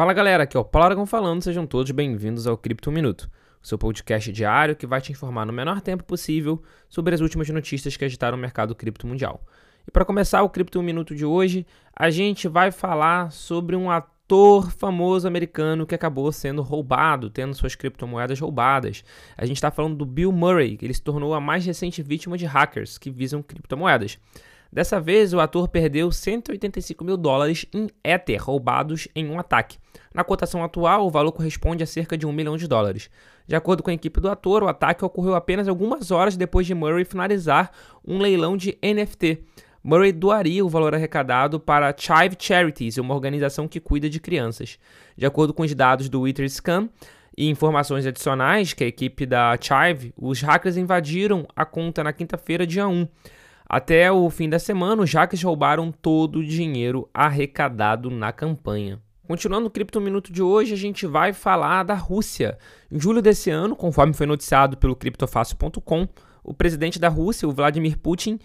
Fala galera, aqui é o Paulo Aragão falando, sejam todos bem-vindos ao Cripto Minuto, o seu podcast diário que vai te informar no menor tempo possível sobre as últimas notícias que agitaram o mercado cripto mundial. E para começar o Cripto Minuto de hoje, a gente vai falar sobre um ator famoso americano que acabou sendo roubado, tendo suas criptomoedas roubadas. A gente está falando do Bill Murray, que ele se tornou a mais recente vítima de hackers que visam criptomoedas. Dessa vez, o ator perdeu 185 mil dólares em Ether roubados em um ataque. Na cotação atual, o valor corresponde a cerca de um milhão de dólares. De acordo com a equipe do ator, o ataque ocorreu apenas algumas horas depois de Murray finalizar um leilão de NFT. Murray doaria o valor arrecadado para Chive Charities, uma organização que cuida de crianças. De acordo com os dados do Etherscan e informações adicionais que a equipe da Chive, os hackers invadiram a conta na quinta-feira, dia 1. Até o fim da semana, os hackers roubaram todo o dinheiro arrecadado na campanha. Continuando o Cripto Minuto de hoje, a gente vai falar da Rússia. Em julho desse ano, conforme foi noticiado pelo criptofácil.com, o presidente da Rússia, o Vladimir Putin,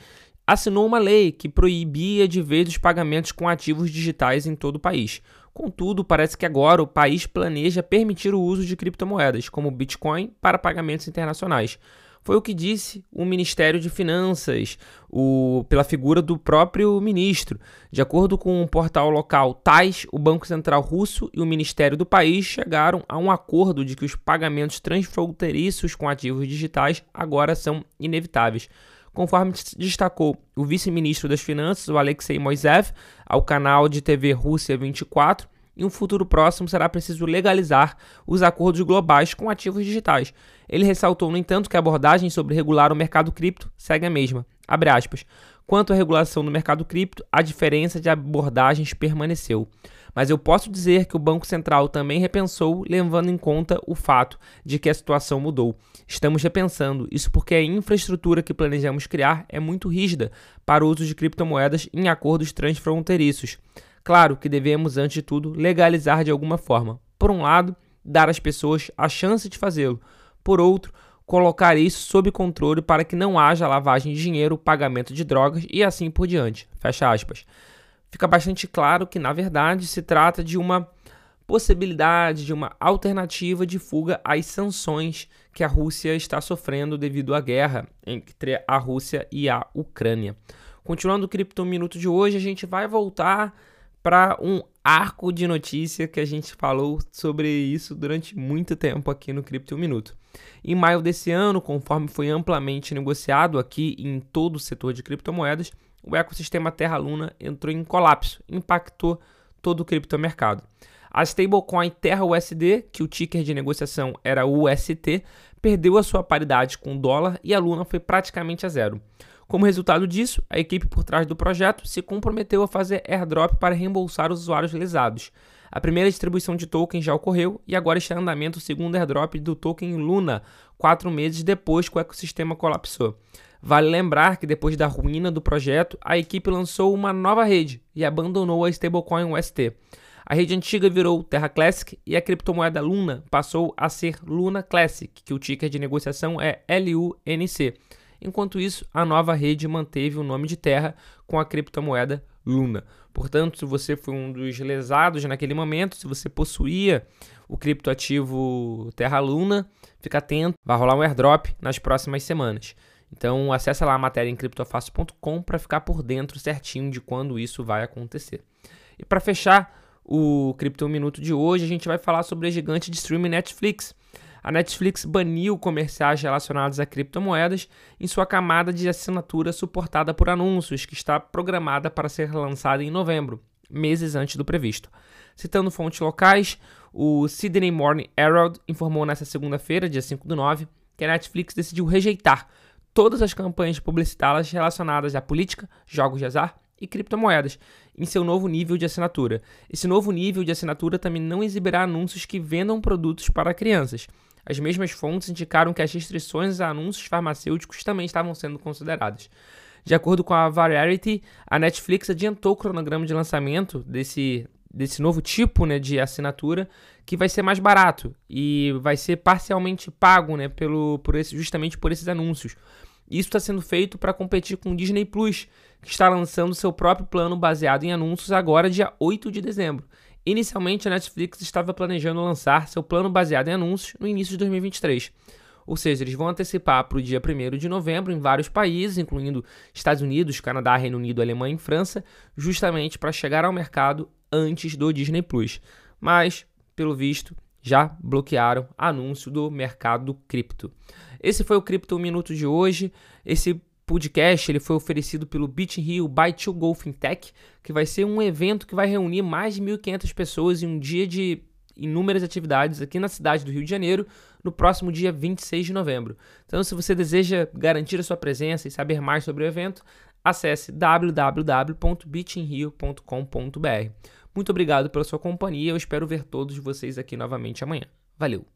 assinou uma lei que proibia de vez os pagamentos com ativos digitais em todo o país. Contudo, parece que agora o país planeja permitir o uso de criptomoedas, como Bitcoin, para pagamentos internacionais. Foi o que disse o Ministério de Finanças, o, pela figura do próprio ministro. De acordo com um portal local TAIS, o Banco Central Russo e o Ministério do país chegaram a um acordo de que os pagamentos transfronteiriços com ativos digitais agora são inevitáveis. Conforme destacou o vice-ministro das Finanças, o Alexei Moisev, ao canal de TV Rússia 24, em um futuro próximo será preciso legalizar os acordos globais com ativos digitais. Ele ressaltou, no entanto, que a abordagem sobre regular o mercado cripto segue a mesma. Quanto à regulação do mercado cripto, a diferença de abordagens permaneceu. Mas eu posso dizer que o Banco Central também repensou, levando em conta o fato de que a situação mudou. Estamos repensando isso porque a infraestrutura que planejamos criar é muito rígida para o uso de criptomoedas em acordos transfronteiriços. Claro que devemos, antes de tudo, legalizar de alguma forma. Por um lado, dar às pessoas a chance de fazê-lo. Por outro, colocar isso sob controle para que não haja lavagem de dinheiro, pagamento de drogas e assim por diante. Fecha aspas. Fica bastante claro que, na verdade, se trata de uma possibilidade de uma alternativa de fuga às sanções que a Rússia está sofrendo devido à guerra entre a Rússia e a Ucrânia. Continuando o Cripto Minuto de hoje, a gente vai voltar para um arco de notícia que a gente falou sobre isso durante muito tempo aqui no Cripto Minuto. Em maio desse ano, conforme foi amplamente negociado aqui em todo o setor de criptomoedas, o ecossistema Terra Luna entrou em colapso, impactou todo o criptomercado. A stablecoin Terra USD, que o ticker de negociação era UST, perdeu a sua paridade com o dólar e a Luna foi praticamente a zero. Como resultado disso, a equipe por trás do projeto se comprometeu a fazer airdrop para reembolsar os usuários lesados. A primeira distribuição de token já ocorreu e agora está em andamento o segundo airdrop do token Luna, quatro meses depois que o ecossistema colapsou. Vale lembrar que depois da ruína do projeto, a equipe lançou uma nova rede e abandonou a stablecoin UST. A rede antiga virou Terra Classic e a criptomoeda Luna passou a ser Luna Classic, que o ticker de negociação é LUNC. Enquanto isso, a nova rede manteve o nome de Terra com a criptomoeda Luna. Portanto, se você foi um dos lesados naquele momento, se você possuía o criptoativo Terra Luna, fica atento, vai rolar um airdrop nas próximas semanas. Então, acessa lá a matéria em criptofácil.com para ficar por dentro certinho de quando isso vai acontecer. E para fechar o Cripto Minuto de hoje, a gente vai falar sobre a gigante de streaming Netflix a Netflix baniu comerciais relacionados a criptomoedas em sua camada de assinatura suportada por anúncios, que está programada para ser lançada em novembro, meses antes do previsto. Citando fontes locais, o Sydney Morning Herald informou nesta segunda-feira, dia 5 do 9, que a Netflix decidiu rejeitar todas as campanhas publicitárias relacionadas à política, jogos de azar e criptomoedas em seu novo nível de assinatura. Esse novo nível de assinatura também não exibirá anúncios que vendam produtos para crianças. As mesmas fontes indicaram que as restrições a anúncios farmacêuticos também estavam sendo consideradas. De acordo com a Variety, a Netflix adiantou o cronograma de lançamento desse, desse novo tipo né, de assinatura, que vai ser mais barato e vai ser parcialmente pago né, pelo, por esse, justamente por esses anúncios. Isso está sendo feito para competir com o Disney Plus, que está lançando seu próprio plano baseado em anúncios agora, dia 8 de dezembro. Inicialmente, a Netflix estava planejando lançar seu plano baseado em anúncios no início de 2023. Ou seja, eles vão antecipar para o dia 1 de novembro em vários países, incluindo Estados Unidos, Canadá, Reino Unido, Alemanha e França, justamente para chegar ao mercado antes do Disney Plus. Mas, pelo visto, já bloquearam anúncio do mercado cripto. Esse foi o Cripto Minuto de hoje. Esse podcast ele foi oferecido pelo Beach Rio by to Go Fintech, que vai ser um evento que vai reunir mais de 1.500 pessoas em um dia de inúmeras atividades aqui na cidade do Rio de Janeiro no próximo dia 26 de novembro. Então, se você deseja garantir a sua presença e saber mais sobre o evento, acesse www.beachinrio.com.br. Muito obrigado pela sua companhia, eu espero ver todos vocês aqui novamente amanhã. Valeu!